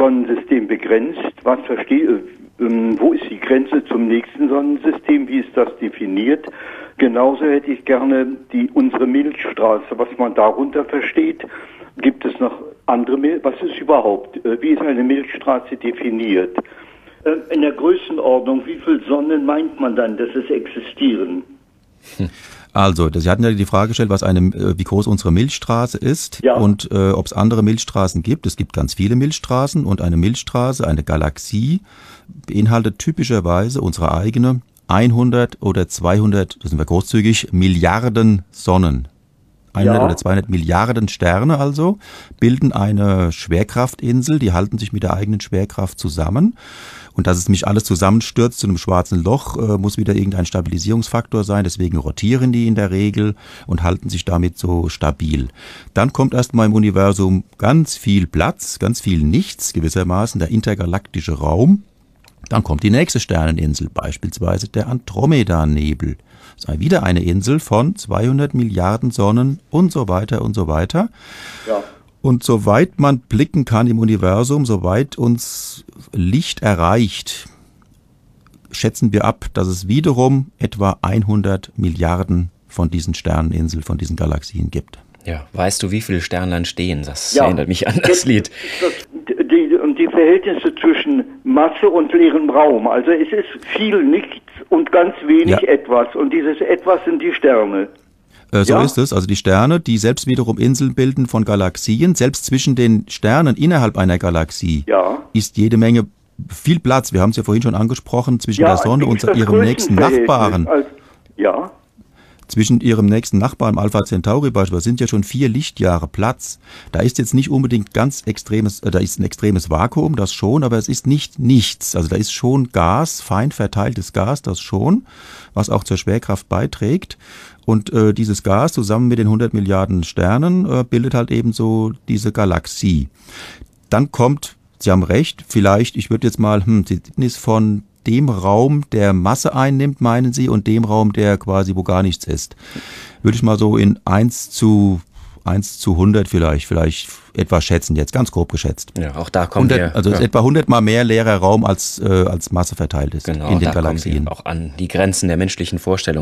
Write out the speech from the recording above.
Sonnensystem begrenzt? Was verstehe, äh, ähm, wo ist die Grenze zum nächsten Sonnensystem? Wie ist das definiert? Genauso hätte ich gerne die, unsere Milchstraße, was man darunter versteht. Gibt es noch andere Milch? Was ist überhaupt? Äh, wie ist eine Milchstraße definiert? Äh, in der Größenordnung, wie viele Sonnen meint man dann, dass es existieren? Also, Sie hatten ja die Frage gestellt, was eine, äh, wie groß unsere Milchstraße ist Ja. und äh, ob es andere Milchstraßen gibt. Es gibt ganz viele Milchstraßen und eine Milchstraße, eine Galaxie, beinhaltet typischerweise unsere eigene 100 oder 200, das sind wir großzügig, Milliarden Sonnen. 100 Ja. oder 200 Milliarden Sterne also bilden eine Schwerkraftinsel, die halten sich mit der eigenen Schwerkraft zusammen. Und dass es nicht alles zusammenstürzt zu einem schwarzen Loch, äh, muss wieder irgendein Stabilisierungsfaktor sein. Deswegen rotieren die in der Regel und halten sich damit so stabil. Dann kommt erstmal im Universum ganz viel Platz, ganz viel Nichts gewissermaßen, der intergalaktische Raum. Dann kommt die nächste Sterneninsel, beispielsweise der Andromeda-Nebel. Das ist wieder eine Insel von 200 Milliarden Sonnen und so weiter und so weiter. Ja. Und soweit man blicken kann im Universum, soweit uns Licht erreicht, schätzen wir ab, dass es wiederum etwa 100 Milliarden von diesen Sterneninseln, von diesen Galaxien gibt. Ja, weißt du, wie viele Sterne dann stehen? Das Ja. erinnert mich an das Lied. Das, die, und die Verhältnisse zwischen Masse und leerem Raum. Also es ist viel nichts und ganz wenig Ja. etwas. Und dieses etwas sind die Sterne. Äh, so Ja. ist es. Also die Sterne, die selbst wiederum Inseln bilden von Galaxien, selbst zwischen den Sternen innerhalb einer Galaxie Ja. ist jede Menge viel Platz. Wir haben es ja vorhin schon angesprochen, zwischen der Sonne und ihrem nächsten? Nachbarn. Als, ja. Zwischen ihrem nächsten Nachbarn, Alpha Centauri beispielsweise, sind ja schon vier Lichtjahre Platz. Da ist jetzt nicht unbedingt ganz extremes, äh, da ist ein extremes Vakuum, das schon, aber es ist nicht nichts. Also da ist schon Gas, fein verteiltes Gas, das schon, was auch zur Schwerkraft beiträgt. Und äh, dieses Gas zusammen mit den 100 Milliarden Sternen äh, bildet halt eben so diese Galaxie. Dann kommt, Sie haben recht, vielleicht, ich würde jetzt mal, hm, die ist von dem Raum, der Masse einnimmt, meinen Sie, und dem Raum, der quasi wo gar nichts ist. Würde ich mal so in 1 zu 1 zu 100 vielleicht, vielleicht etwa schätzen, jetzt ganz grob geschätzt. Ja, auch da kommen 100, wir. also es ist ja, etwa 100 mal mehr leerer Raum als, äh, als Masse verteilt ist genau, in den da kommen Galaxien. wir auch an die Grenzen der menschlichen Vorstellung.